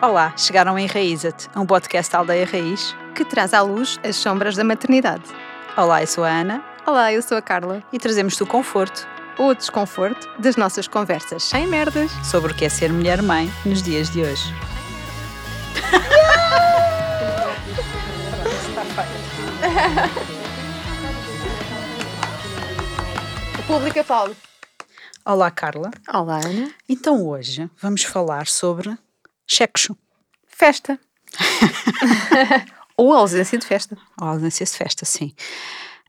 Olá, chegaram em Raíza-te, um podcast da Aldeia Raiz. que traz à luz as sombras da maternidade. Olá, eu sou a Ana Olá, eu sou a Carla. e trazemos-te o conforto Ou o desconforto das nossas conversas sem merdas. sobre o que é ser mulher-mãe nos dias de hoje. O público aplaude. Olá, Carla. Olá, Ana. Então hoje vamos falar sobre sexo, Festa. Ou ausência de festa. ou ausência de festa, sim.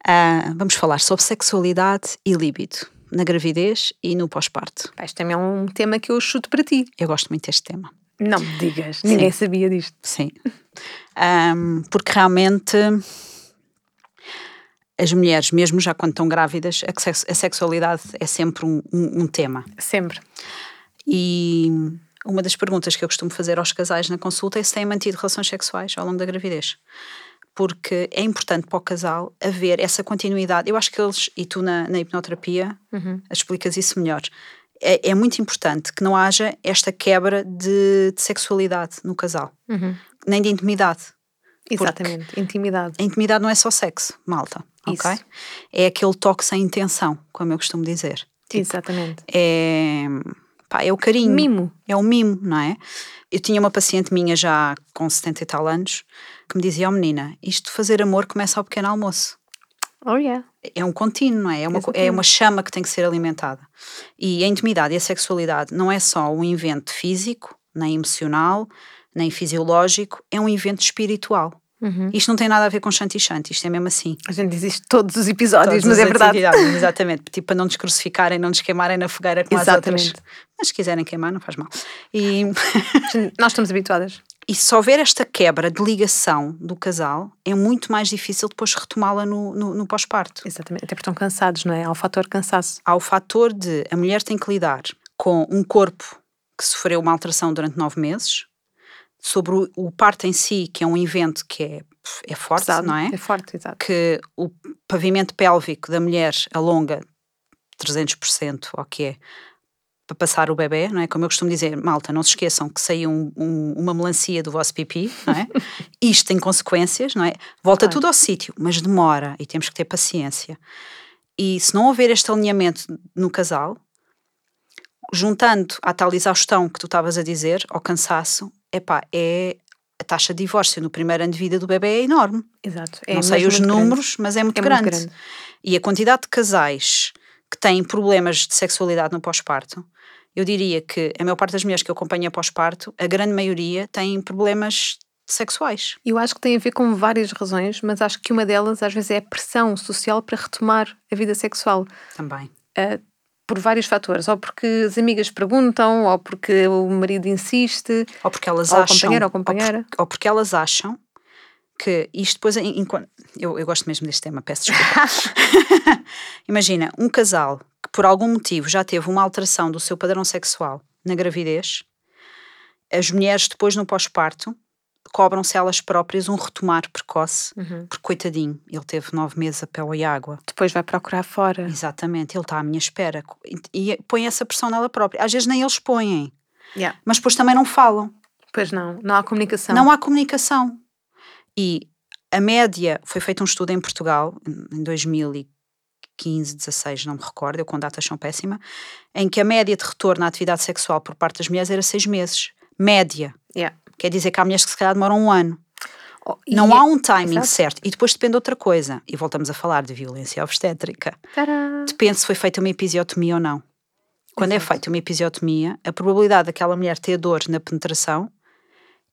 Ah, vamos falar sobre sexualidade e líbido na gravidez e no pós-parto. Este também é um tema que eu chuto para ti. Eu gosto muito deste tema. Não me digas. Ninguém sabia disto. Sim. Ahm, porque realmente as mulheres, mesmo já quando estão grávidas, a sexualidade é sempre um, um- um tema. Sempre. E uma das perguntas que eu costumo fazer aos casais na consulta é se têm mantido relações sexuais ao longo da gravidez. Porque é importante para o casal haver essa continuidade. Eu acho que eles, e tu na, na hipnoterapia, explicas isso melhor. É, é muito importante que não haja esta quebra de, de sexualidade no casal, nem de intimidade. Exatamente. Intimidade. A intimidade não é só sexo, malta, ok? Isso. É aquele toque sem intenção, como eu costumo dizer. Exatamente. É, pá, é o carinho. Mimo. É o mimo, não é? Eu tinha uma paciente minha já com 70 e tal anos que me dizia, ó menina, isto de fazer amor começa ao pequeno almoço. Oh, yeah. É um contínuo, não é? É uma, é uma chama que tem que ser alimentada. E a intimidade e a sexualidade não é só um evento físico, nem emocional, nem fisiológico, é um evento espiritual. Uhum. Isto não tem nada a ver com chanti-chanti, isto é mesmo assim. A gente diz isto todos os episódios, Todas mas é verdade. exatamente. Tipo, para não nos crucificarem, não nos queimarem na fogueira como as outras. Exatamente. Mas se quiserem queimar, não faz mal. E, Nós estamos habituadas. e se houver esta quebra de ligação do casal, é muito mais difícil depois retomá-la no, no, no pós-parto. Exatamente. Até porque estão cansados, não é? Há o fator cansaço. Há o fator de a mulher tem que lidar com um corpo que sofreu uma alteração durante nove meses, sobre o, o parto em si, que é um evento que é, é forte, Pesado. não é? É forte, exato. que o pavimento pélvico da mulher alonga 300%, ou que é, para passar o bebê, não é? Como eu costumo dizer, malta, não se esqueçam que saiu um- um- uma melancia do vosso pipi, não é? Isto tem consequências, não é? Volta Claro. tudo ao sítio, mas demora e temos que ter paciência. E se não houver este alinhamento no casal, juntando à tal exaustão que tu estavas a dizer, ao cansaço, epá, é a taxa de divórcio no primeiro ano de vida do bebê é enorme Exato. É não sei os muito grande. números, mas é muito, É muito grande. grande. E a quantidade de casais que têm problemas de sexualidade no pós-parto, eu diria que a maior parte das mulheres que eu acompanho pós-parto, a grande maioria têm problemas sexuais. Eu acho que tem a ver com várias razões, mas acho que uma delas às vezes é a pressão social para retomar a vida sexual. Também. eh, por vários fatores. Ou porque as amigas perguntam, ou porque o marido insiste, Ou porque elas ou acham. companheiro ou ou por- companheira. Ou, porque elas acham que isto depois. enquanto- eu, eu gosto mesmo deste tema, peço desculpa. Imagina, um casal que por algum motivo já teve uma alteração do seu padrão sexual na gravidez, as mulheres depois no pós-parto cobram-se elas próprias um retomar precoce, Uhum. porque coitadinho, ele teve nove meses a pele e água. Depois vai procurar fora. Exatamente, ele está à minha espera. E, e põe essa pressão nela própria. Às vezes nem eles põem, Yeah. mas depois também não falam. Pois não, não há comunicação. Não há comunicação. E a média, foi feito um estudo em Portugal, em 2015, 16, não me recordo, eu com datas são péssima, em que a média de retorno à atividade sexual por parte das mulheres era seis meses. Média. Yeah. Quer dizer que há mulheres que se calhar demoram um ano. Oh, e Não é- há um timing Exato. certo. E depois depende de outra coisa. E voltamos a falar de violência obstétrica. Tadá! Depende se foi feita uma episiotomia ou não. Quando é Exato. feita uma episiotomia, a probabilidade daquela mulher ter dor na penetração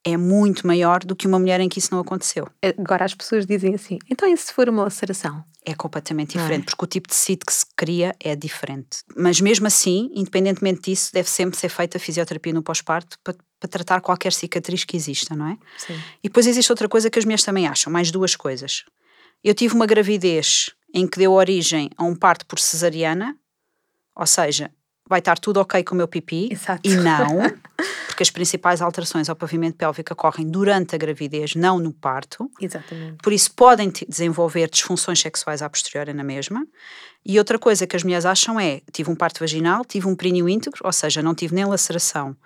é muito maior do que uma mulher em que isso não aconteceu. Agora as pessoas dizem assim: então e se for uma laceração? É completamente é? diferente, porque o tipo de tecido que se cria é diferente. Mas mesmo assim, independentemente disso, deve sempre ser feita a fisioterapia no pós-parto para, para tratar qualquer cicatriz que exista, não é? Sim. E depois existe outra coisa que as mulheres também acham, mais duas coisas. Eu tive uma gravidez em que deu origem a um parto por cesariana, ou seja, vai estar tudo ok com o meu pipi, Exato. e não, porque as principais alterações ao pavimento pélvico ocorrem durante a gravidez, não no parto. Exatamente. Por isso podem desenvolver disfunções sexuais à posteriori na mesma. E outra coisa que as mulheres acham é, tive um parto vaginal, tive um períneo íntegro, ou seja, não tive nem laceração,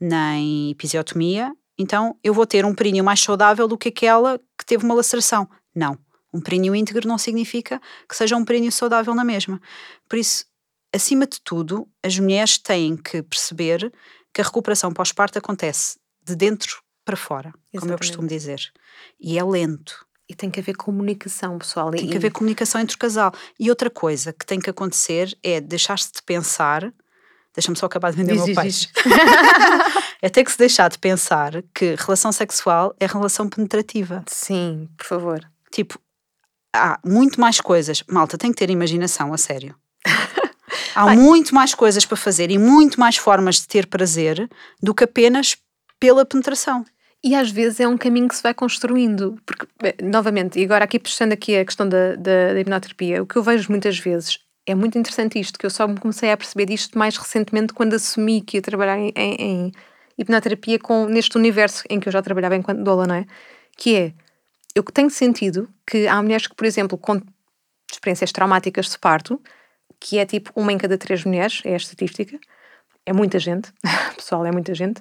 nem episiotomia, então eu vou ter um períneo mais saudável do que aquela que teve uma laceração. Não. Um períneo íntegro não significa que seja um períneo saudável na mesma. Por isso, acima de tudo, as mulheres têm que perceber que a recuperação pós-parto acontece de dentro para fora, Exatamente. como eu costumo dizer. E é lento. E tem que haver comunicação, pessoal. Tem que haver comunicação entre o casal. E outra coisa que tem que acontecer é deixar-se de pensar. Deixa-me só acabar de vender o meu peixe. é ter que se deixar de pensar que relação sexual é relação penetrativa. Sim, por favor. Tipo, há muito mais coisas. Malta, tem que ter imaginação, a sério. Há Ai. muito mais coisas para fazer e muito mais formas de ter prazer do que apenas pela penetração. E às vezes é um caminho que se vai construindo, porque, novamente, e agora aqui puxando aqui a questão da, da, da hipnoterapia, o que eu vejo muitas vezes é muito interessante isto, que eu só me comecei a perceber disto mais recentemente quando assumi que ia trabalhar em, em, em hipnoterapia com, neste universo em que eu já trabalhava enquanto doula, não é? Que é, eu tenho sentido que há mulheres que, por exemplo, com experiências traumáticas de parto, que é tipo uma em cada três mulheres, é a estatística, é muita gente, pessoal, é muita gente.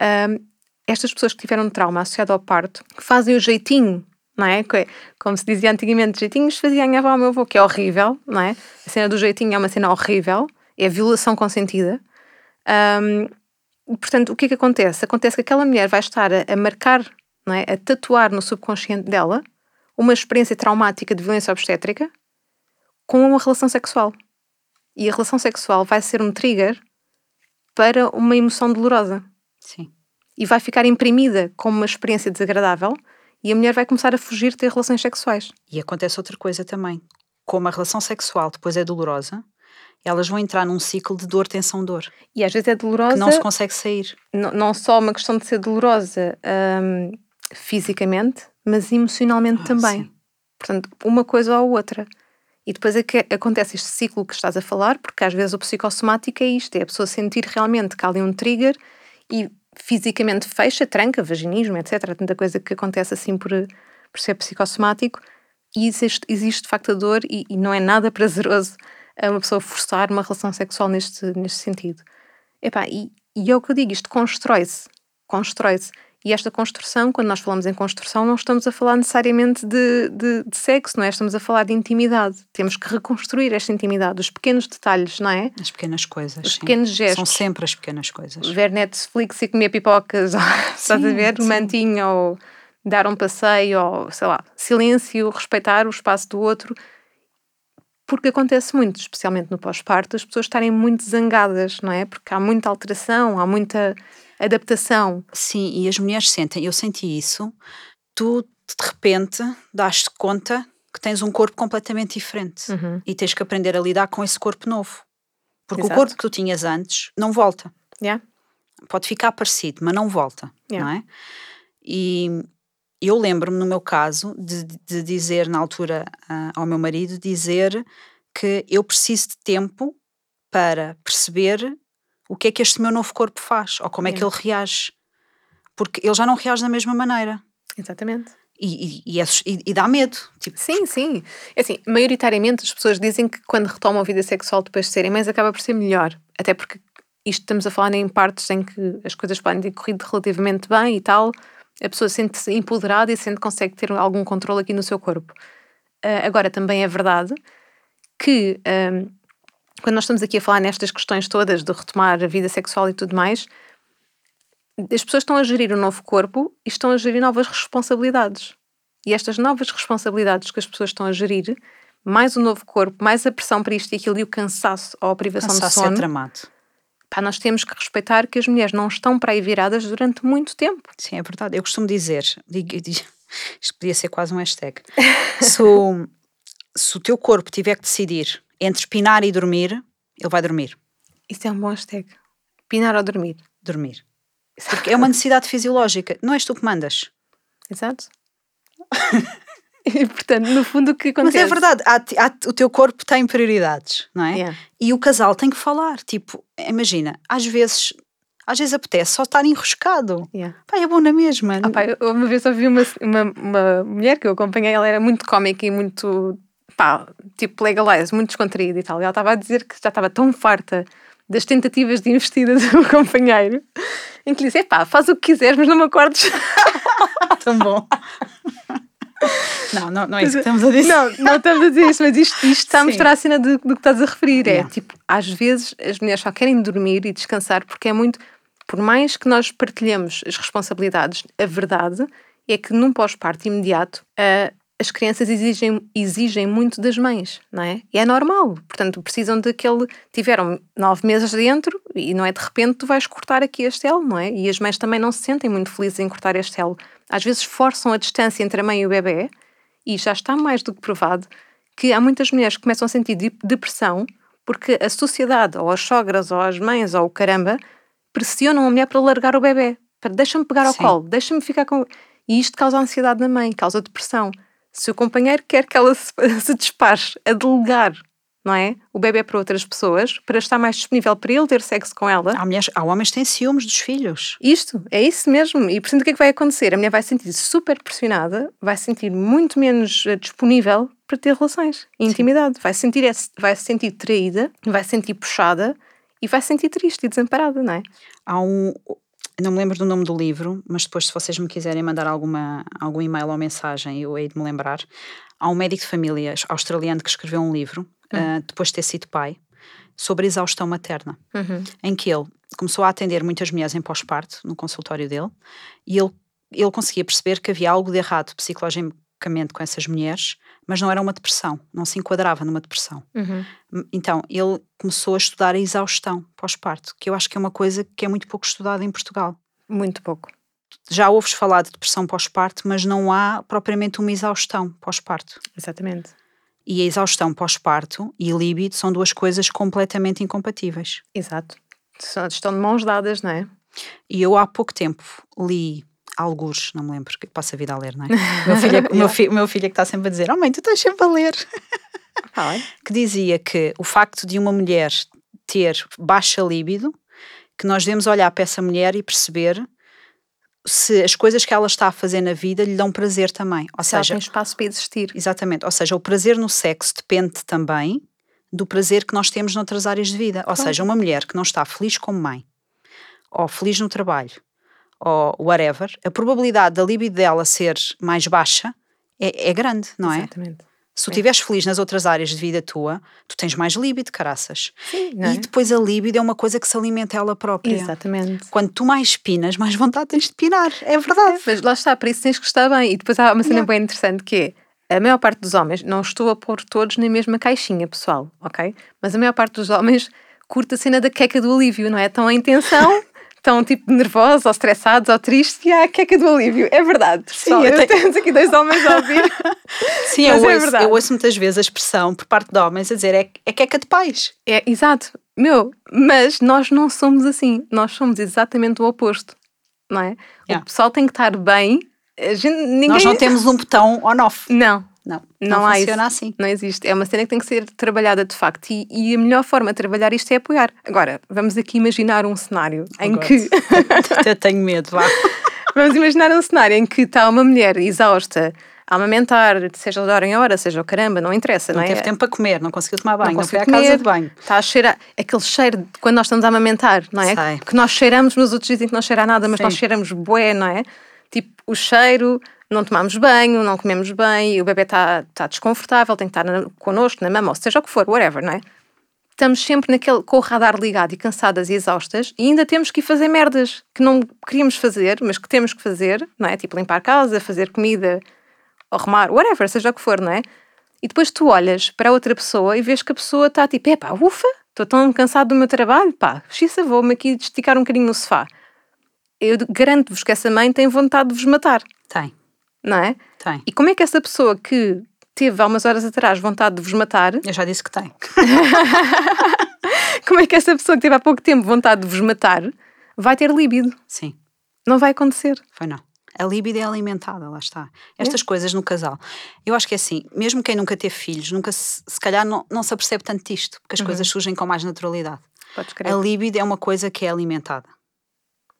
Um, estas pessoas que tiveram trauma associado ao parto fazem o jeitinho, não é? Como se dizia antigamente, jeitinhos fazia a minha avó, meu avô, que é horrível, não é? A cena do jeitinho é uma cena horrível, é violação consentida. Um, portanto, o que é que acontece? Acontece que aquela mulher vai estar a, a marcar, não é? a tatuar no subconsciente dela uma experiência traumática de violência obstétrica com uma relação sexual. E a relação sexual vai ser um trigger para uma emoção dolorosa. Sim. E vai ficar imprimida como uma experiência desagradável e a mulher vai começar a fugir de ter relações sexuais. E acontece outra coisa também. Como a relação sexual depois é dolorosa, elas vão entrar num ciclo de dor, tensão, dor. E às vezes é dolorosa. Que não se consegue sair. Não, não só uma questão de ser dolorosa hum, fisicamente, mas emocionalmente ah, também. Sim. Portanto, uma coisa ou outra. E depois é que acontece este ciclo que estás a falar, porque às vezes o psicossomático é isto: é a pessoa sentir realmente que há ali um trigger e fisicamente fecha, tranca, vaginismo, etc. Tanta coisa que acontece assim por, por ser psicossomático. E existe, existe de facto a dor e, e não é nada prazeroso a uma pessoa forçar uma relação sexual neste, neste sentido. Epá, e, e é o que eu digo: isto constrói-se. Constrói-se. E esta construção, quando nós falamos em construção, não estamos a falar necessariamente de, de, de, sexo, não é? Estamos a falar de intimidade. Temos que reconstruir esta intimidade, os pequenos detalhes, não é? As pequenas coisas. Os sim. pequenos gestos. São sempre as pequenas coisas. Ver Netflix e comer pipocas, sim, estás a ver? Um mantinho, ou dar um passeio, ou sei lá, silêncio, respeitar o espaço do outro. Porque acontece muito, especialmente no pós-parto, as pessoas estarem muito zangadas, não é? Porque há muita alteração, há muita adaptação. Sim, e as mulheres sentem, eu senti isso, tu de repente dás-te conta que tens um corpo completamente diferente uhum. e tens que aprender a lidar com esse corpo novo. Porque Exato. o corpo que tu tinhas antes não volta. Yeah. Pode ficar parecido, mas não volta, yeah. não é? E eu lembro-me, no meu caso, de, de dizer na altura uh, ao meu marido, dizer que eu preciso de tempo para perceber o que é que este meu novo corpo faz ou como é, é que ele reage. Porque ele já não reage da mesma maneira. Exatamente. E, e, e, é, e, dá medo. Tipo. Sim, sim. É assim, maioritariamente as pessoas dizem que quando retomam a vida sexual depois de serem mães acaba por ser melhor. Até porque isto estamos a falar em partes em que as coisas podem ter corrido relativamente bem e tal. A pessoa sente-se empoderada e sente que consegue ter algum controle aqui no seu corpo. Uh, agora, também é verdade que uh, quando nós estamos aqui a falar nestas questões todas de retomar a vida sexual e tudo mais, as pessoas estão a gerir o um novo corpo e estão a gerir novas responsabilidades. E estas novas responsabilidades que as pessoas estão a gerir, mais o novo corpo, mais a pressão para isto e aquilo e o cansaço ou a privação cansaço de sono. É tramado. Pá, nós temos que respeitar que as mulheres não estão para aí viradas durante muito tempo. Sim, é verdade. Eu costumo dizer, digo, digo, isto podia ser quase um hashtag. se, o, se o teu corpo tiver que decidir entre pinar e dormir, ele vai dormir. Isso é um bom hashtag. Pinar ou dormir? Dormir. Porque é uma necessidade fisiológica, não és tu que mandas. Exato. e, portanto, no fundo, o que acontece? Mas é verdade, há, há, o teu corpo tem prioridades, não é? Yeah. E o casal tem que falar. Tipo, imagina, às vezes às vezes apetece só estar enroscado. Yeah. Pai, é bom na mesma. Ah, pai, uma vez ouvi uma, uma, uma mulher que eu acompanhei, ela era muito cómica e muito pá, tipo legalize, muito descontraído e tal. E ela estava a dizer que já estava tão farta das tentativas de investida do companheiro, em que lhe diz: pá, faz o que quiseres, mas não me acordes. Tão bom. Não, não, não é isso que estamos a dizer. Não, não estamos a dizer isso, mas isto, isto está a mostrar a cena do, do que estás a referir. É Yeah. tipo, às vezes as mulheres só querem dormir e descansar porque é muito. Por mais que nós partilhemos as responsabilidades, a verdade é que num pós-parto imediato ah, as crianças exigem, exigem muito das mães, não é? E é normal. Portanto, precisam daquele. Tiveram nove meses dentro e não é de repente tu vais cortar aqui este elo, não é? E as mães também não se sentem muito felizes em cortar este elo. Às vezes forçam a distância entre a mãe e o bebê e já está mais do que provado que há muitas mulheres que começam a sentir de- depressão porque a sociedade, ou as sogras, ou as mães, ou o caramba, pressionam a mulher para largar o bebê. Deixa-me pegar ao Sim. colo, deixa-me ficar com. E isto causa ansiedade na mãe, causa depressão. Se o companheiro quer que ela se, se despache a delegar, não é? O bebê para outras pessoas, para estar mais disponível para ele ter sexo com ela, Há, mulheres, há homens que têm ciúmes dos filhos. isto, é isso mesmo. E portanto, o que é que vai acontecer? A mulher vai se sentir super pressionada, vai se sentir muito menos eh, disponível para ter relações e intimidade. Vai se sentir, vai se sentir traída, vai se sentir puxada e vai se sentir triste e desamparada, não é? Há um. Não me lembro do nome do livro, mas depois, se vocês me quiserem mandar alguma, algum e-mail ou mensagem, eu hei de me lembrar. Há um médico de família australiano que escreveu um livro, ah, depois de ter sido pai, sobre exaustão materna, em que ele começou a atender muitas mulheres em pós-parto, no consultório dele, e ele, ele conseguia perceber que havia algo de errado psicologicamente com essas mulheres, mas não era uma depressão, não se enquadrava numa depressão. Então, ele começou a estudar a exaustão pós-parto, que eu acho que é uma coisa que é muito pouco estudada em Portugal. Muito pouco. Já ouves falar de depressão pós-parto, mas não há propriamente uma exaustão pós-parto. Exatamente. E a exaustão pós-parto e libido são duas coisas completamente incompatíveis. Exato. Estão de mãos dadas, não é? E eu há pouco tempo li alguns, não me lembro, que passo a vida a ler, não é? O meu filho, é- meu, fi- meu filho é que está sempre a dizer: Oh mãe, tu estás sempre a ler. Ah, é? que dizia que o facto de uma mulher ter baixa libido, que nós devemos olhar para essa mulher e perceber se as coisas que ela está a fazer na vida lhe dão prazer também. Ou Se ela seja, tem espaço para existir. exatamente, ou seja, o prazer no sexo depende também do prazer que nós temos noutras áreas de vida. Ou seja, uma mulher que não está feliz como mãe, ou feliz no trabalho, ou whatever, a probabilidade da libido dela ser mais baixa é, é grande, não é? Exatamente. Se tu estiveres feliz nas outras áreas de vida tua, tu tens mais líbido, caraças. Sim, é? E depois a líbido é uma coisa que se alimenta ela própria. Exatamente. Quando tu mais pinas, mais vontade tens de pinar. É verdade. Mas lá está, para isso tens que estar bem. E depois há uma cena Yeah. bem interessante que é a maior parte dos homens, não estou a pôr todos na mesma caixinha, pessoal, ok? Mas a maior parte dos homens curta a cena da queca do alívio, não é? Estão em tensão, estão tipo nervosos, ou estressados, ou tristes, e há a queca do alívio. É verdade. Sim, eu tenho- temos aqui dois homens a ouvir. Sim, eu, é ouço, eu ouço muitas vezes a expressão por parte de homens a dizer é, é queca de pais. É, exato. Meu, mas nós não somos assim. Nós somos exatamente o oposto, não é? Yeah. O pessoal tem que estar bem. Gente, ninguém... Nós não temos um botão on-off. Não, Não, Não não, há funciona isso. assim. Não existe. É uma cena que tem que ser trabalhada de facto. E, e a melhor forma de trabalhar isto é apoiar. Agora, vamos aqui imaginar um cenário em God. que. Até tenho medo, vá. vamos imaginar um cenário em que está uma mulher exausta a amamentar, seja de hora em hora, seja o caramba, não interessa, não, Não é? teve tempo para comer, não conseguiu tomar banho, não, foi conseguiu à casa comer, de banho. Está a cheirar. Aquele cheiro de quando nós estamos a amamentar, não é? Sei. Que nós cheiramos, mas os outros dizem que não cheira nada, mas Sim. nós cheiramos bué, não é? Tipo, o cheiro, não tomamos banho, não comemos bem, o bebê está tá desconfortável, tem que estar na, connosco, na mama, ou seja o que for, whatever, não é? Estamos sempre naquele, com o radar ligado e cansadas e exaustas e ainda temos que ir fazer merdas que não queríamos fazer, mas que temos que fazer, não é? Tipo limpar a casa, fazer comida, arrumar, whatever, seja o que for, não é? E depois tu olhas para a outra pessoa e vês que a pessoa está tipo, epá, ufa, estou tão cansado do meu trabalho, pá, xissa, vou-me aqui esticar um bocadinho no sofá. Eu garanto-vos que essa mãe tem vontade de vos matar, Tem, não é? tem. E como é que essa pessoa que teve há umas horas atrás vontade de vos matar, Eu já disse que tem. como é que essa pessoa que teve há pouco tempo vontade de vos matar vai ter líbido? Sim. Não vai acontecer. Foi não. A libido é alimentada, lá está. Estas coisas no casal. Eu acho que é assim, mesmo quem nunca teve filhos, nunca se, se calhar não, não se apercebe tanto disto, porque as coisas surgem com mais naturalidade. Podes crer. A libido é uma coisa que é alimentada.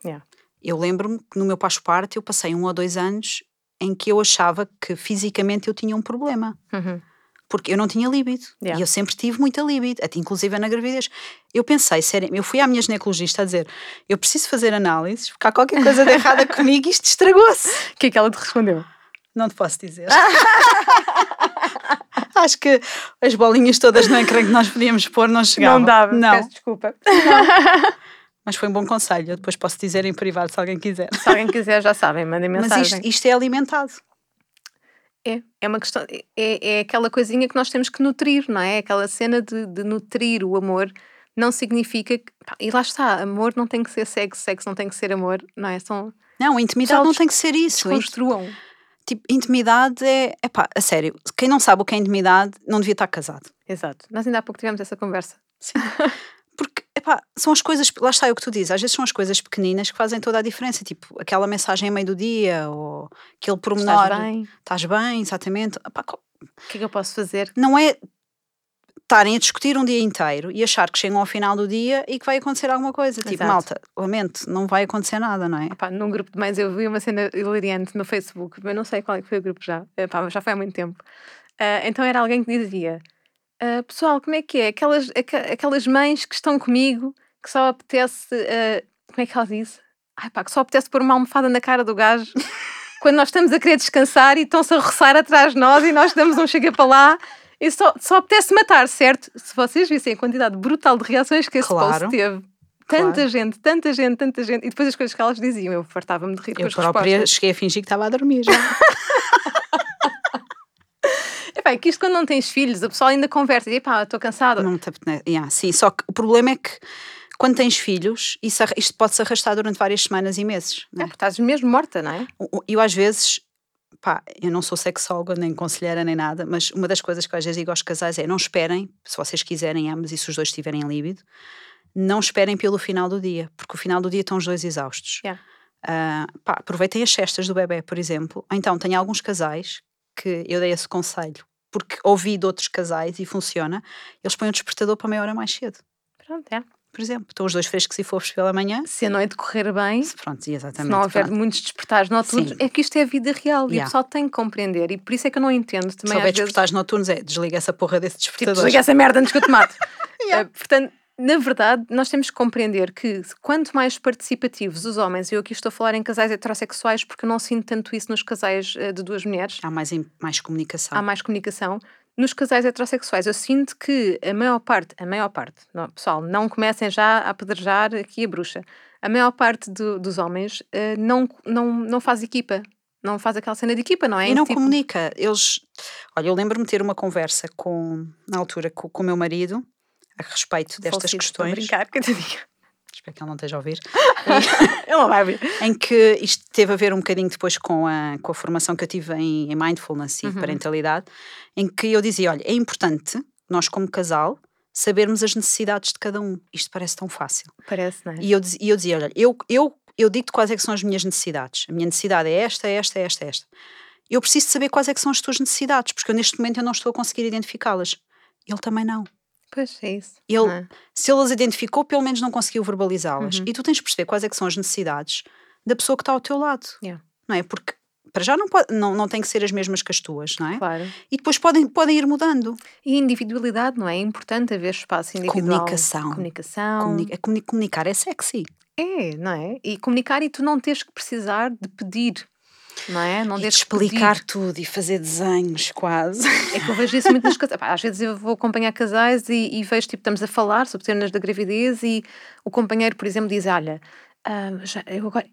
Yeah. Eu lembro-me que no meu pós-parto eu passei um ou dois anos em que eu achava que fisicamente eu tinha um problema. Uhum. porque eu não tinha líbido. Yeah. E eu sempre tive muita líbido, até inclusive na gravidez. Eu pensei, sério, eu fui à minha ginecologista a dizer: eu preciso fazer análises, porque há qualquer coisa de errada comigo e isto estragou-se. O que é que ela te respondeu? Não te posso dizer. Acho que as bolinhas todas no ecrã que nós podíamos pôr não chegavam. Não dava, Não, peço desculpa. mas foi um bom conselho. Eu depois posso dizer em privado se alguém quiser. Se alguém quiser, já sabem, mandem Mas mensagem. isto, isto é alimentado. É, é uma questão, é, é aquela coisinha que nós temos que nutrir, não é? Aquela cena de, de nutrir o amor não significa que. pá, e lá está, amor não tem que ser sexo, sexo não tem que ser amor, não é? São. Não, intimidade não tem que ser isso. Construam. Tipo, intimidade é. Epá, a sério, quem não sabe o que é intimidade não devia estar casado. Exato. Nós ainda há pouco tivemos essa conversa. Porque, epá, são as coisas. Lá está é o que tu dizes, às vezes são as coisas pequeninas que fazem toda a diferença. Tipo, aquela mensagem a meio do dia ou aquele pormenor. Estás bem? Estás bem, exatamente. Epá, O que é que eu posso fazer? não é estarem a discutir um dia inteiro e achar que chegam ao final do dia e que vai acontecer alguma coisa. Tipo, Exato. malta, lamento, não vai acontecer nada, não é? Pá, num grupo de mães eu vi uma cena hilariante no Facebook, mas não sei qual é que foi o grupo já, pá, mas já foi há muito tempo. Ah, então era alguém que dizia: ah, Pessoal, como é que é? Aquelas, aca- aquelas mães que estão comigo que só apetece. ah, como é que ela disse? Ai pá, que só apetece pôr uma almofada na cara do gajo quando nós estamos a querer descansar e estão-se a roçar atrás de nós e nós damos um chega para lá. E só, só apetece matar, certo? Se vocês vissem a quantidade brutal de reações que esse Claro. post teve, tanta Claro. gente, tanta gente, tanta gente, e depois as coisas que elas diziam, eu fartava-me de rir com Eu as própria respostas. cheguei a fingir que estava a dormir já. É que isto quando não tens filhos, a pessoa ainda conversa, e epá, estou cansada. não te apetece- yeah, sim, só que o problema é que quando tens filhos, isso, isto pode se arrastar durante várias semanas e meses. É, não é? porque estás mesmo morta, não é? Eu às vezes, pá, eu não sou sexóloga, nem conselheira, nem nada, mas uma das coisas que eu às vezes digo aos casais é não esperem, se vocês quiserem ambos e se os dois estiverem em líbido, não esperem pelo final do dia, porque o final do dia estão os dois exaustos. Yeah. Ah, pá, aproveitem as cestas do bebê, por exemplo. Então, tenho alguns casais que eu dei esse conselho, porque ouvi de outros casais e funciona, eles põem o despertador para meia hora mais cedo, Pronto, é. por exemplo. Estão os dois frescos e fofos pela manhã. Se a noite correr bem, Pronto, e se exatamente. não houver pronto. muitos despertares noturnos, Sim. é que isto é a vida real e o Yeah. pessoal tem que compreender. E por isso é que eu não entendo Se também houver às vezes. despertares noturnos, é desliga essa porra desse Tipo, despertador. desliga essa merda antes que eu te mato. Yeah. Eh, portanto, na verdade, nós temos que compreender que quanto mais participativos os homens, eu aqui estou a falar em casais heterossexuais porque eu não sinto tanto isso nos casais eh, de duas mulheres, Há mais, mais comunicação. há mais comunicação. Nos casais heterossexuais, eu sinto que a maior parte, a maior parte, não, pessoal, não comecem já a apedrejar aqui a bruxa. A maior parte do- dos homens eh, não, não, não faz equipa, não faz aquela cena de equipa, não é? E não Tipo, comunica. Eles. Olha, eu lembro-me ter uma conversa com, na altura, com, com o meu marido a respeito destas falecido, estou a questões. brincar, coitadinho. Espero que ele não esteja a ouvir. Ele não vai abrir. em que isto teve a ver um bocadinho depois com a, com a formação que eu tive em, em mindfulness e Uhum. parentalidade, em que eu dizia: olha, é importante nós, como casal, sabermos as necessidades de cada um. Isto parece tão fácil. Parece, não é? E eu, e eu dizia: olha, eu, eu, eu digo-te quais é que são as minhas necessidades. A minha necessidade é esta, é esta, é esta, é esta. Eu preciso saber quais é que são as tuas necessidades, porque eu neste momento eu não estou a conseguir identificá-las. Ele também não. Pois é isso. Ele- é? Se ele as identificou, pelo menos não conseguiu verbalizá-las. Uhum. E tu tens de perceber quais é que são as necessidades da pessoa que está ao teu lado. Yeah. Não é? Porque para já não, pode, não, não tem que ser as mesmas que as tuas, não é? Claro. E depois podem, podem ir mudando. E individualidade, não é? É importante haver espaço individual. Comunicação. Comunicação. Comuni- é comuni- comunicar é sexy. É, não é? E comunicar e tu não tens que precisar de pedir, não é? Não E de explicar pedir. tudo e fazer desenhos quase. É que eu vejo isso muito nas casais. Às vezes eu vou acompanhar casais e, e vejo, tipo, estamos a falar sobre temas da gravidez e o companheiro, por exemplo, diz: Olha, ah, já, eu agora,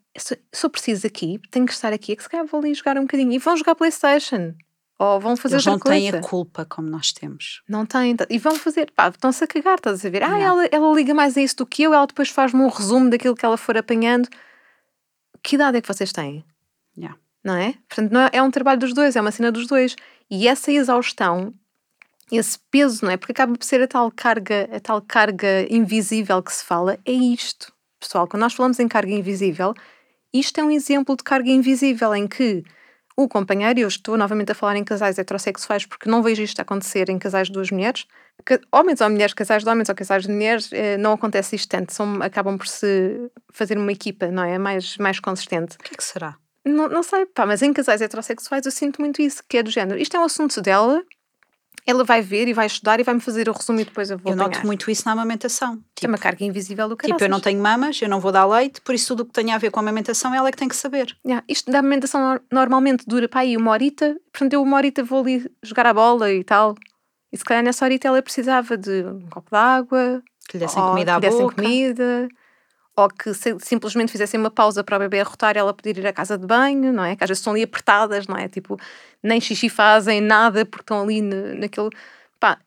eu preciso aqui, tenho que estar aqui, é que se calhar vou ali jogar um bocadinho e vão jogar Playstation. Ou vão fazer Eles outra não têm coisa. a culpa como nós temos. Não têm. tá- E vão fazer, pá, estão-se a cagar, estás a ver? Ah, ela, ela liga mais a isso do que eu, ela depois faz-me um resumo daquilo que ela for apanhando. Que idade é que vocês têm? Yeah. Não é? Portanto, não é, é um trabalho dos dois, é uma cena dos dois. E essa exaustão, esse peso, não é? Porque acaba por ser a tal carga, a tal carga invisível que se fala, é isto. Pessoal, quando nós falamos em carga invisível, isto é um exemplo de carga invisível em que o companheiro, eu estou novamente a falar em casais heterossexuais porque não vejo isto acontecer em casais de duas mulheres, homens ou mulheres, casais de homens ou casais de mulheres, eh, não acontece isto tanto, são, acabam por se fazer uma equipa, não é? Mais, mais consistente. O que é que será? Não, não sei, pá, mas em casais heterossexuais eu sinto muito isso, que é do género. Isto é um assunto dela, Ela vai ver e vai estudar e vai-me fazer o resumo e depois eu vou Eu noto muito isso na amamentação. É Tipo, uma carga invisível do tipo, eu caraças. não tenho mamas, eu não vou dar leite, por isso tudo o que tem a ver com a amamentação ela é que tem que saber. Yeah, Isto da amamentação nor- normalmente dura para aí uma horita, portanto eu uma horita vou ali jogar a bola e tal. E se calhar nessa horita ela precisava de um copo de água, Que lhe dessem comida que à dessem boca. comida, ou que se- simplesmente fizessem uma pausa para o bebê arrotar e ela poder ir à casa de banho, não é? Que às vezes estão ali apertadas, não é? Tipo, nem xixi fazem, nada, porque estão ali na- naquele. Pá,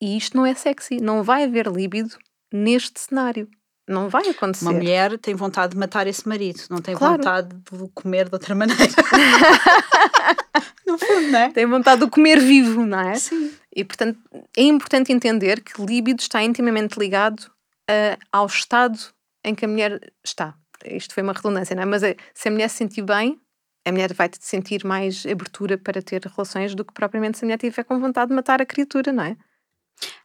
e isto não é sexy, não vai haver líbido neste cenário. Não vai acontecer. Uma mulher tem vontade de matar esse marido, não tem Claro. vontade de o comer de outra maneira. no fundo, não é? Tem vontade de o comer vivo, não é? Sim. E, portanto, é importante entender que líbido está intimamente ligado ah, ao estado em que a mulher está. Isto foi uma redundância, não é? Mas é, se a mulher se sentir bem, a mulher vai sentir mais abertura para ter relações do que propriamente se a mulher tiver com vontade de matar a criatura, não é?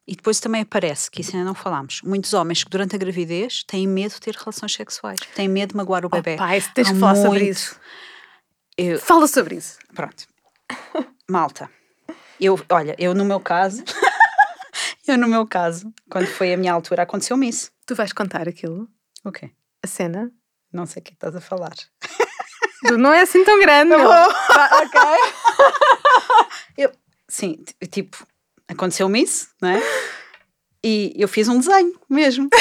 E depois também aparece, que isso ainda não falámos, muitos homens que durante a gravidez têm medo de ter relações sexuais, têm medo de magoar o bebê. Oh, pai, tens Há que falar sobre muito. isso. Eu- Fala sobre isso. Pronto. Malta. Eu, olha, eu no meu caso, eu no meu caso, quando foi a minha altura, aconteceu-me isso. Tu vais contar aquilo, O quê? a cena. Não sei o que estás a falar. não é assim tão grande. meu. ok. eu, sim, tipo, aconteceu-me isso, não é? E eu fiz um desenho mesmo.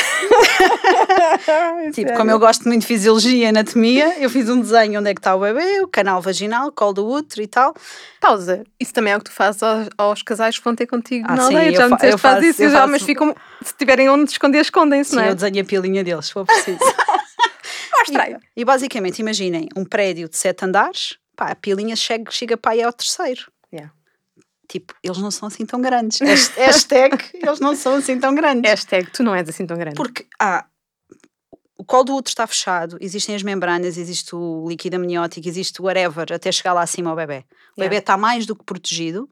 Tipo, como eu gosto muito de fisiologia e anatomia, eu fiz um desenho onde é que está o bebê, o canal vaginal, colo do útero e tal. Pausa. Isso também é o que tu fazes aos, aos casais que vão ter contigo Ah, na sim, aldeia. eu Já me disseste faz isso e eu homens faço- ficam. Se tiverem onde esconder, escondem-se, Sim, não é? eu desenho a pilinha deles, se for preciso. Mostra aí. E basicamente, imaginem um prédio de sete andares, pá, a pilinha chega, chega para aí ao terceiro. Tipo, eles não são assim tão grandes. Hasht- Hashtag, eles não são assim tão grandes. Hashtag, tu não és assim tão grande. Porque há. O colo do útero está fechado, existem as membranas, existe o líquido amniótico, existe o whatever, até chegar lá acima ao bebê. O Yeah. bebê está mais do que protegido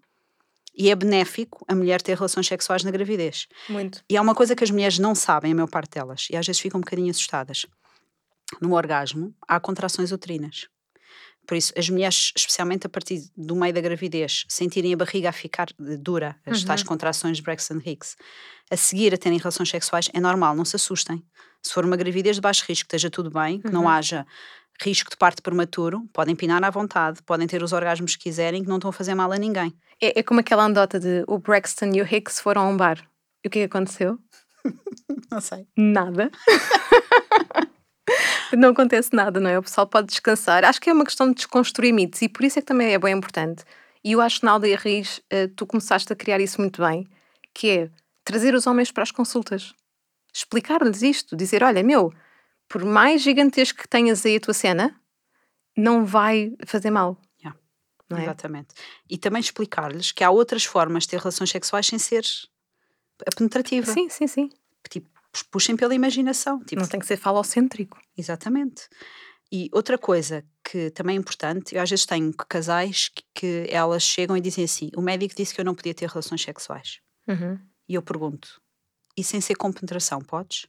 e é benéfico a mulher ter relações sexuais na gravidez. Muito. E há uma coisa que as mulheres não sabem, a maior parte delas, e às vezes ficam um bocadinho assustadas. No orgasmo, há contrações uterinas. Por isso, as mulheres, especialmente a partir do meio da gravidez, sentirem a barriga a ficar eh, dura, as tais contrações de Braxton Hicks, a seguir a terem relações sexuais, é normal, não se assustem. Se for uma gravidez de baixo risco, esteja tudo bem, que não haja risco de parto prematuro, podem pinar à vontade, podem ter os orgasmos que quiserem, que não estão a fazer mal a ninguém. É, é como aquela andota de o Braxton e o Hicks foram a um bar. E o que é que aconteceu? Não sei. Nada. não acontece nada, não é? O pessoal pode descansar. Acho que é uma questão de desconstruir mitos e por isso é que também é bem importante. E eu acho que na Aldeia Raiz eh, tu começaste a criar isso muito bem, que é trazer os homens para as consultas. Explicar-lhes isto, dizer, olha, meu, por mais gigantesco que tenhas aí a tua cena, não vai fazer mal. Yeah. É? Exatamente. E também explicar-lhes que há outras formas de ter relações sexuais sem ser a penetrativa. Sim, sim, sim. Puxem pela imaginação. Tipo, Não tem que ser falocêntrico. Exatamente. E outra coisa que também é importante, eu às vezes tenho casais que, que elas chegam e dizem assim: o médico disse que eu não podia ter relações sexuais. Uhum. E eu pergunto: e sem ser com penetração, podes?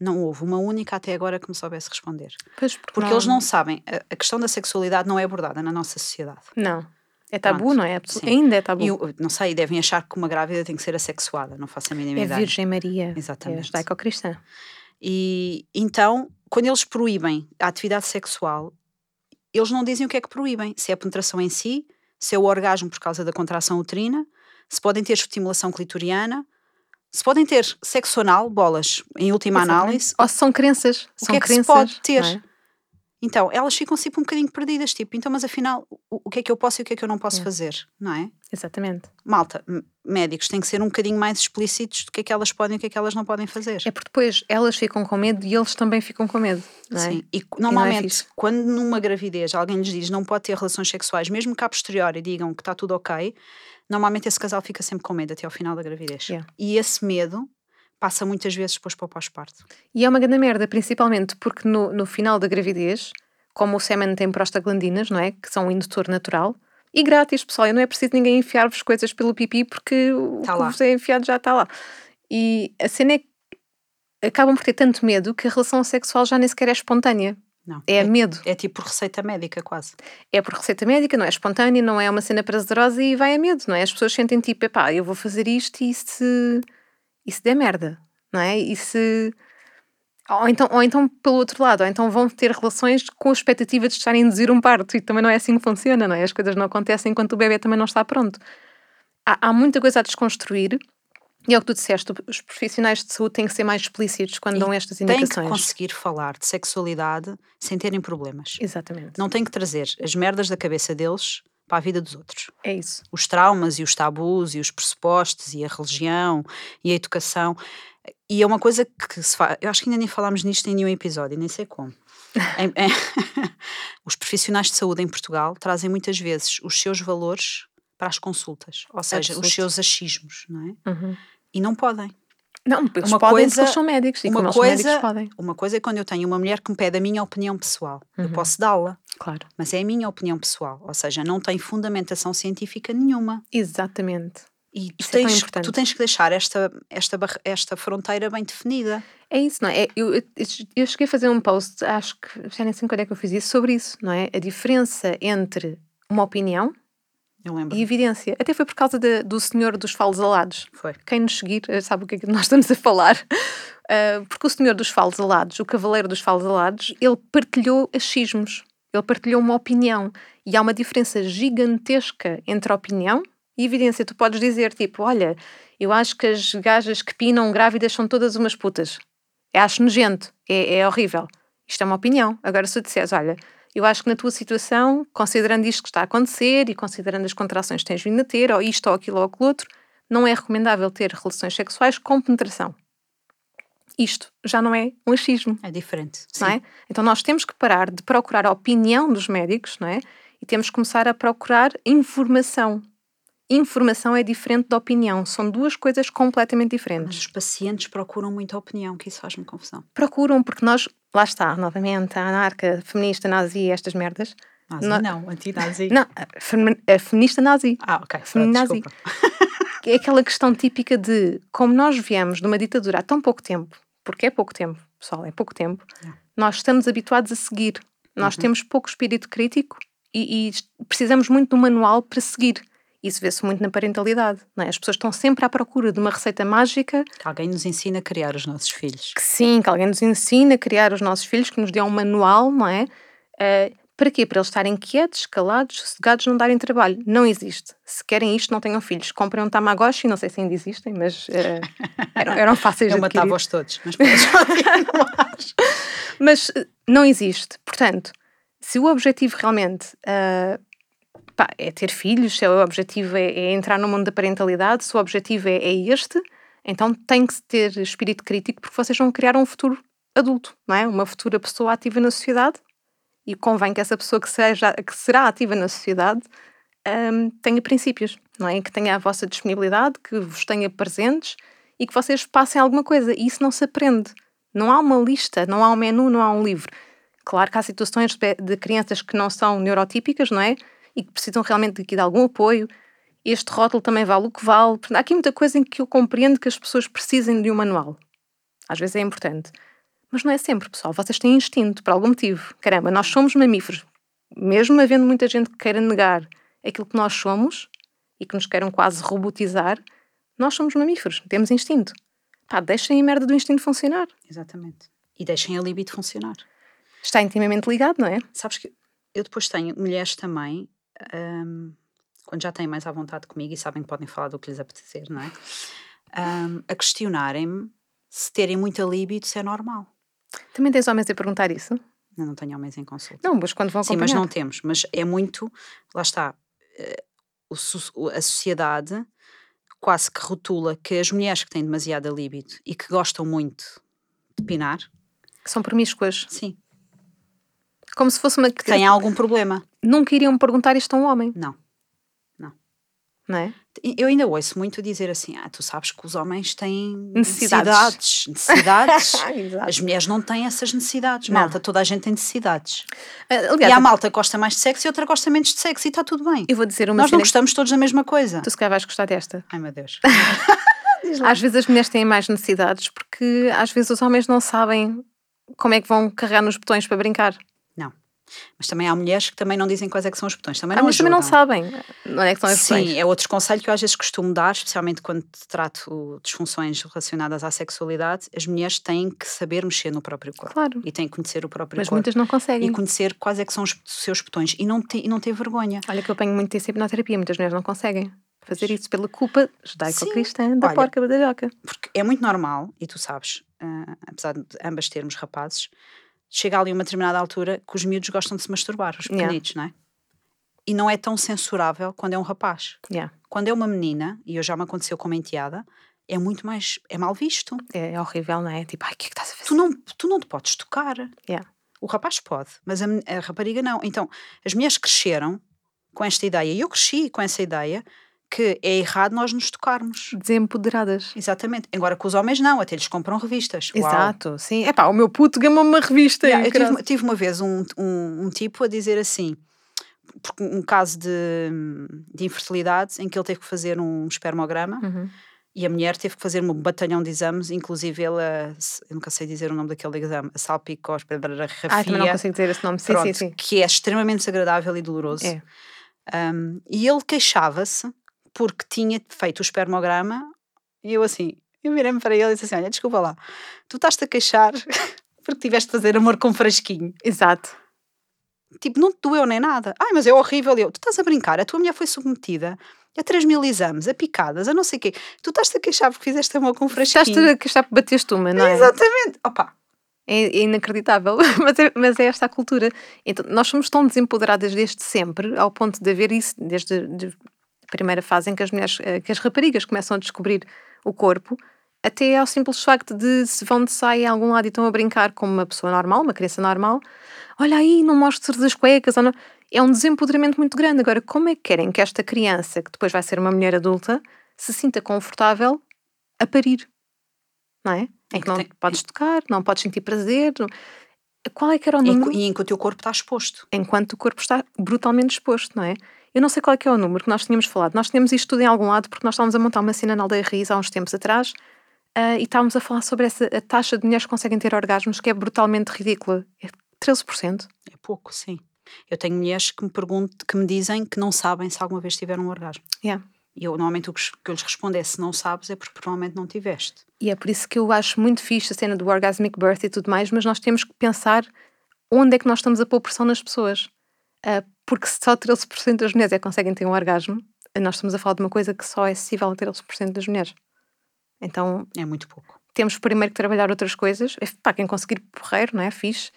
Não houve uma única até agora que me soubesse responder. Pois, porque, Porque eles não sabem, a, a questão da sexualidade não é abordada na nossa sociedade. Não. É tabu, Pronto. não é? Sim. Ainda é tabu. Eu, não sei, devem achar que uma grávida tem que ser assexuada, não faço a mínima É ideia. Virgem Maria. Exatamente. É judaico-cristã. E então, quando eles proíbem a atividade sexual, eles não dizem o que é que proíbem. Se é a penetração em si, se é o orgasmo por causa da contração uterina, se podem ter estimulação clitoriana, se podem ter sexo anal, bolas, em última Exatamente. análise. Ou se são crenças. O são que é que se crenças, pode ter? É? Então, elas ficam sempre um bocadinho perdidas, tipo, então, mas afinal, o, o que é que eu posso e o que é que eu não posso Yeah. fazer, não é? Exatamente. Malta, médicos têm que ser um bocadinho mais explícitos do que é que elas podem e o que é que elas não podem fazer. É porque depois elas ficam com medo e eles também ficam com medo. Não é? Sim, e é normalmente, fixe. quando numa gravidez alguém lhes diz não pode ter relações sexuais, mesmo que a posteriori digam que está tudo ok, normalmente esse casal fica sempre com medo até ao final da gravidez. Yeah. E esse medo passa muitas vezes depois para o pós-parto. E é uma grande merda, principalmente porque no, no final da gravidez, como o sêmen tem prostaglandinas, não é? Que são um indutor natural. E grátis, pessoal, e não é preciso ninguém enfiar-vos coisas pelo pipi porque o Tá que lá. vos é enfiado já está lá. E a cena é que acabam por ter tanto medo que a relação sexual já nem sequer é espontânea. Não. É, medo. É tipo por receita médica, quase. É por receita médica, não é espontânea, não é uma cena prazerosa e vai a medo, não é? As pessoas sentem tipo, epá, eu vou fazer isto e se, e se der merda, não é? E se. Ou então, ou então, pelo outro lado, ou então vão ter relações com a expectativa de estarem a induzir um parto e também não é assim que funciona, não é? As coisas não acontecem enquanto o bebê também não está pronto. Há, há muita coisa a desconstruir e é o que tu disseste, os profissionais de saúde têm que ser mais explícitos quando E dão estas Tem indicações. que conseguir falar de sexualidade sem terem problemas. Exatamente. Não tem que trazer as merdas da cabeça deles para a vida dos outros. É isso. Os traumas e os tabus e os pressupostos e a religião e a educação. E é uma coisa que se faz. Eu acho que ainda nem falámos nisto em nenhum episódio, nem sei como. Em- em- os profissionais de saúde em Portugal trazem muitas vezes os seus valores para as consultas, ou seja, Absoluto. os seus achismos, não é? Uhum. E não podem. Não, eles Uma podem coisa- porque são médicos e uma como eles coisa- são médicos podem. Uma coisa é quando eu tenho uma mulher que me pede a minha opinião pessoal. Eu Uhum. posso dá-la, Claro. mas é a minha opinião pessoal, ou seja, não tem fundamentação científica nenhuma. Exatamente. E tu é tens, importante. tu tens que deixar esta, esta, esta fronteira bem definida. É isso, não é? Eu, eu, eu cheguei a fazer um post, acho que já nem sei quando é que eu fiz isso, sobre isso, não é? A diferença entre uma opinião Eu lembro. e evidência. Até foi por causa de- do senhor dos falos alados. Foi. Quem nos seguir eh, sabe o que é que nós estamos a falar. Ah, porque o senhor dos falos alados, o cavaleiro dos falos alados, ele partilhou achismos. Ele partilhou uma opinião. E há uma diferença gigantesca entre a opinião e evidência. Tu podes dizer, tipo, olha, eu acho que as gajas que pinam grávidas são todas umas putas. Eu acho nojento. É, é horrível. Isto é uma opinião. Agora, se tu disseres, olha, eu acho que na tua situação, considerando isto que está a acontecer e considerando as contrações que tens vindo a ter, ou isto, ou aquilo, ou aquilo outro, não é recomendável ter relações sexuais com penetração. Isto já não é um achismo, É diferente. não é? Então nós temos que parar de procurar a opinião dos médicos, não é? E temos que começar a procurar informação. Informação é diferente da opinião, são duas coisas completamente Mas diferentes. os pacientes procuram muita opinião, que isso faz-me confusão. Procuram, porque nós, lá está, novamente, a anarca, feminista, nazi, estas merdas. Nazi Não- não, anti-nazi. Não, a femi- a feminista nazi. Ah, ok. Feminazi. é aquela questão típica de como nós viemos de uma ditadura há tão pouco tempo, porque é pouco tempo, pessoal, é pouco tempo, É. nós estamos habituados a seguir. Nós Uhum. temos pouco espírito crítico e, e precisamos muito de um manual para seguir. Isso vê-se muito na parentalidade. Não é? As pessoas estão sempre à procura de uma receita mágica Que alguém nos ensina a criar os nossos filhos. que sim, que alguém nos ensina a criar os nossos filhos, que nos dê um manual, não é? Eh, para quê? Para eles estarem quietos, calados, sossegados, não darem trabalho. Não existe. Se querem isto, não tenham filhos. Comprem um Tamagotchi, não sei se ainda existem, mas eh, eram, eram fáceis Eu de adquirir. matava-os todos, mas. Mas eh, não existe. Portanto, se o objetivo realmente ah, pá, é ter filhos, se o objetivo é, é entrar no mundo da parentalidade, se o objetivo é, é este, então tem que ter espírito crítico porque vocês vão criar um futuro adulto, não é? Uma futura pessoa ativa na sociedade e convém que essa pessoa que, seja, que será ativa na sociedade ahm, tenha princípios, não é? Que tenha a vossa disponibilidade, que vos tenha presentes e que vocês passem alguma coisa. E isso não se aprende. Não há uma lista, não há um menu, não há um livro. Claro que há situações de, de crianças que não são neurotípicas, não é? E que precisam realmente aqui de algum apoio. Este rótulo também vale o que vale. Há aqui muita coisa em que eu compreendo que as pessoas precisem de um manual. Às vezes é importante. Mas não é sempre, pessoal. Vocês têm instinto, por algum motivo. Caramba, nós somos mamíferos. Mesmo havendo muita gente que queira negar aquilo que nós somos e que nos queiram quase robotizar, nós somos mamíferos, temos instinto. Pá, deixem a merda do instinto funcionar. Exatamente. E deixem a libido funcionar. Está intimamente ligado, não é? Sabes que eu depois tenho mulheres também, hum, quando já têm mais à vontade comigo e sabem que podem falar do que lhes apetecer, não é? Hum, a questionarem-me se terem muita libido, se é normal. Também tens homens a perguntar isso? Eu não tenho homens em consulta. Não, mas quando vão Sim, acompanhar. mas não temos. Mas é muito. Lá está. eh, a sociedade quase que rotula que as mulheres que têm demasiada libido e que gostam muito de pinar, Que são promíscuas. sim, Como se fosse uma. que têm algum problema. Nunca iriam perguntar isto a um homem, Não. não é? Eu ainda ouço muito dizer assim: ah, tu sabes que os homens têm Necessidades. necessidades. necessidades. As mulheres não têm essas necessidades. Não. Malta, toda a gente tem necessidades. Ah, E Aliás, há malta que gosta mais de sexo e outra gosta menos de sexo e está tudo bem. eu vou dizer uma Nós não gostamos todos da mesma coisa. Tu se calhar vais gostar desta. Ai meu Deus. Às vezes as mulheres têm mais necessidades porque às vezes os homens não sabem como é que vão carregar nos botões para brincar. Mas também há mulheres que também não dizem quais é que são os botões. Também Ah, não mas também não sabem onde é que estão as Sim, botões. é outro conselho que eu às vezes costumo dar, especialmente quando trato disfunções relacionadas à sexualidade. As mulheres têm que saber mexer no próprio corpo. Claro. E têm que conhecer o próprio Mas corpo. muitas não E conseguem. conhecer quais é que são os seus botões. E não, te, e não ter vergonha. Olha que eu apanho muito isso em hipnoterapia, muitas mulheres não conseguem fazer isso pela culpa judaico-cristã da Olha, porca badalhoca. Porque é muito normal, e tu sabes, ah, apesar de ambas termos rapazes, chega ali uma determinada altura que os miúdos gostam de se masturbar, os Yeah. pequenitos, não é? E não é tão censurável quando é um rapaz. Yeah. Quando é uma menina, e eu já me aconteceu com uma enteada, é muito mais, é mal visto. É, é horrível, não é? Tipo, ai, o que é que estás a fazer? Tu não, tu não te podes tocar. Yeah. O rapaz pode, mas a, a rapariga não. Então, as mulheres cresceram com esta ideia, e eu cresci com essa ideia, que é errado nós nos tocarmos. Desempoderadas. Exatamente. Agora com os homens não, até eles compram revistas. Uau. Exato, sim. Epá, o meu puto gamou uma revista. Yeah, eu tive, tive uma vez um, um, um tipo a dizer assim, porque um caso de, de infertilidade em que ele teve que fazer um espermograma Uhum. e a mulher teve que fazer um batalhão de exames, inclusive ele, a- eu nunca sei dizer o nome daquele exame, a salpicospedrarafia, Ah, também não consigo dizer esse nome. Sim, pronto, sim, sim. que é extremamente desagradável e doloroso. É. Um, e ele queixava-se porque tinha feito o espermograma e eu assim, eu virei-me para ele e disse assim, olha, desculpa lá, tu estás-te a queixar porque tiveste de fazer amor com um frasquinho. Exato. Tipo, não te doeu nem nada. Ai, mas é horrível. Eu, tu estás a brincar, a tua mulher foi submetida a 3 mil exames, a picadas, a não sei o quê. Tu estás-te a queixar porque fizeste amor com um frasquinho. Estás-te a queixar porque bateste uma, não é? Exatamente. Opa, É, é inacreditável, mas é, mas é esta a cultura. Então, nós somos tão desempoderadas desde sempre, ao ponto de haver isso, desde de- primeira fase em que as mulheres, eh, que as raparigas começam a descobrir o corpo, até ao simples facto de se vão de saia a algum lado e estão a brincar como uma pessoa normal, uma criança normal, olha aí, não mostres as cuecas, é um desempoderamento muito grande. Agora, como é que querem que esta criança, que depois vai ser uma mulher adulta, se sinta confortável a parir? Não é? Em que não tem- podes tocar, não podes sentir prazer. Qual é que era o e, número? e que o teu corpo está exposto. Enquanto o corpo está brutalmente exposto, não é? Eu não sei qual é que é o número que nós tínhamos falado. Nós tínhamos isto tudo em algum lado porque nós estávamos a montar uma cena na Aldeia Raiz há uns tempos atrás ah, e estávamos a falar sobre essa a taxa de mulheres que conseguem ter orgasmos que é brutalmente ridícula. É 13%. É pouco, sim. Eu tenho mulheres que me perguntam, que me dizem que não sabem se alguma vez tiveram um orgasmo. Yeah. E eu normalmente o que que eu lhes respondo é se não sabes é porque provavelmente não tiveste. E é por isso que eu acho muito fixe a cena do orgasmic birth e tudo mais, mas nós temos que pensar onde é que nós estamos a pôr pressão nas pessoas. Ah, porque se só 13% das mulheres é que conseguem ter um orgasmo, nós estamos a falar de uma coisa que só é acessível a 13% das mulheres. Então É muito pouco. temos primeiro que trabalhar outras coisas. É, Pá, quem conseguir porreiro, não é? Fixe.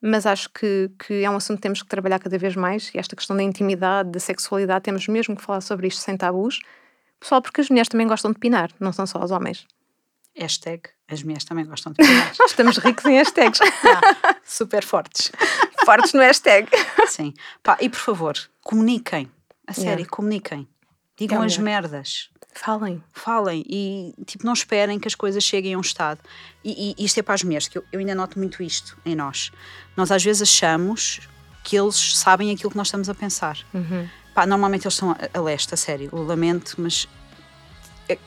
Mas acho que, que é um assunto que temos que trabalhar cada vez mais. E esta questão da intimidade, da sexualidade, temos mesmo que falar sobre isto sem tabus. Pessoal, porque as mulheres também gostam de pinar, não são só os homens. Hashtag, as mulheres também gostam de pinar. Nós estamos ricos em hashtags. Ah, super fortes. Fortes no hashtag. Sim. Pá, e por favor, comuniquem. A sério, Yeah. comuniquem. Digam É as merdas. Falem. Falem e tipo, não esperem que as coisas cheguem a um estado. E, e isto é para as mulheres, que eu, eu ainda noto muito isto em nós. Nós às vezes achamos que eles sabem aquilo que nós estamos a pensar. Pá, normalmente eles estão a, a leste, a sério, eu lamento, mas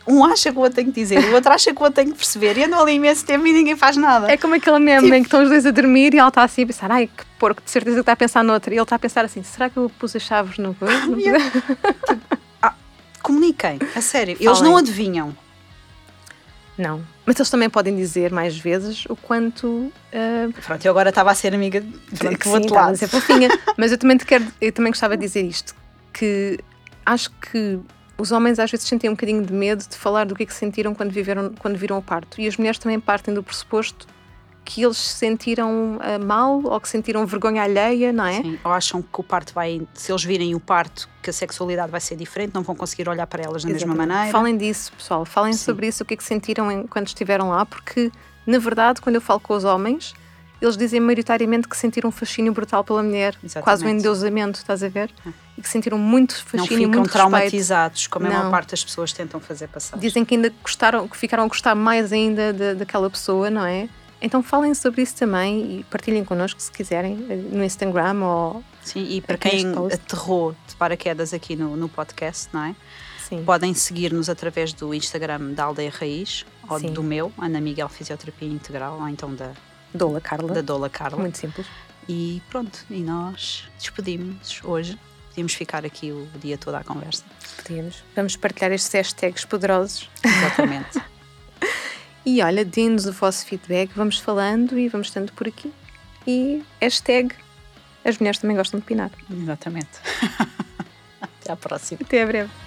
um acha que o outro tem que dizer, o outro acha que o outro tem que perceber, e andam ali imenso tempo e ninguém faz nada. É como aquele meme em que estão os dois a dormir e ela está assim a pensar, ai que porco, de certeza que está a pensar noutra. E ele está a pensar assim, será que eu pus as chaves no Comuniquem, a sério. Eles Falem. não adivinham. Não. Mas eles também podem dizer mais vezes o quanto ah, Pronto, eu agora estava a ser amiga pronto, que outro estava a lado. ser fofinha. Mas eu também, te quero, eu também gostava de dizer isto: que acho que os homens às vezes sentem um bocadinho de medo de falar do que é que sentiram quando, viveram, quando viram o parto. E as mulheres também partem do pressuposto que eles se sentiram ah, mal ou que sentiram vergonha alheia, não é? Sim, ou acham que o parto vai, se eles virem o parto, que a sexualidade vai ser diferente, não vão conseguir olhar para elas da mesma Exatamente. maneira. Falem disso, pessoal. Falem Sim. sobre isso, o que é que sentiram quando estiveram lá, porque, na verdade, quando eu falo com os homens, eles dizem maioritariamente que sentiram um fascínio brutal pela mulher, Exatamente. quase um endeusamento, estás a ver? E que sentiram muito não fascínio, ficam muito respeito. traumatizados, como a maior Não. parte das pessoas tentam fazer passar. Dizem que ainda gostaram, que ficaram a gostar mais ainda da- daquela pessoa, não é? Então falem sobre isso também e partilhem connosco se quiserem no Instagram ou Sim, e para quem aterrou de paraquedas aqui no, no podcast, não é? sim. Podem seguir-nos através do Instagram da Aldeia Raiz, ou Sim. do meu, Ana Miguel Fisioterapia Integral, ou então da, Doula Carla. da Dola Carla. Muito simples. E pronto, e nós despedimos hoje. Podíamos ficar aqui o dia todo à conversa. Podíamos. Vamos partilhar estes hashtags poderosos. Exatamente. e olha, deem-nos o vosso feedback, vamos falando e vamos estando por aqui. E hashtag as mulheres também gostam de pinar. Exatamente. Até à próxima. Até a breve.